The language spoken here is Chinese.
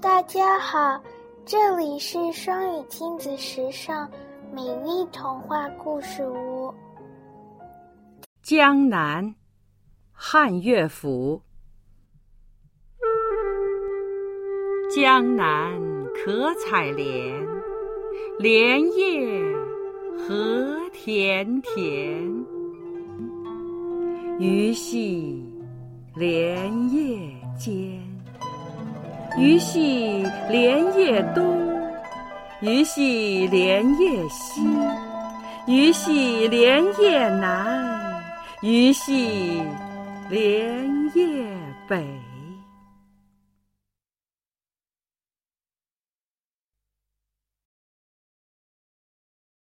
大家好，这里是双语亲子时尚美丽童话故事屋。江南，汉乐府。江南可采莲，莲叶何田田。鱼戏莲叶。鱼戏莲叶东，鱼戏莲叶西，鱼戏莲叶南，鱼戏莲叶北。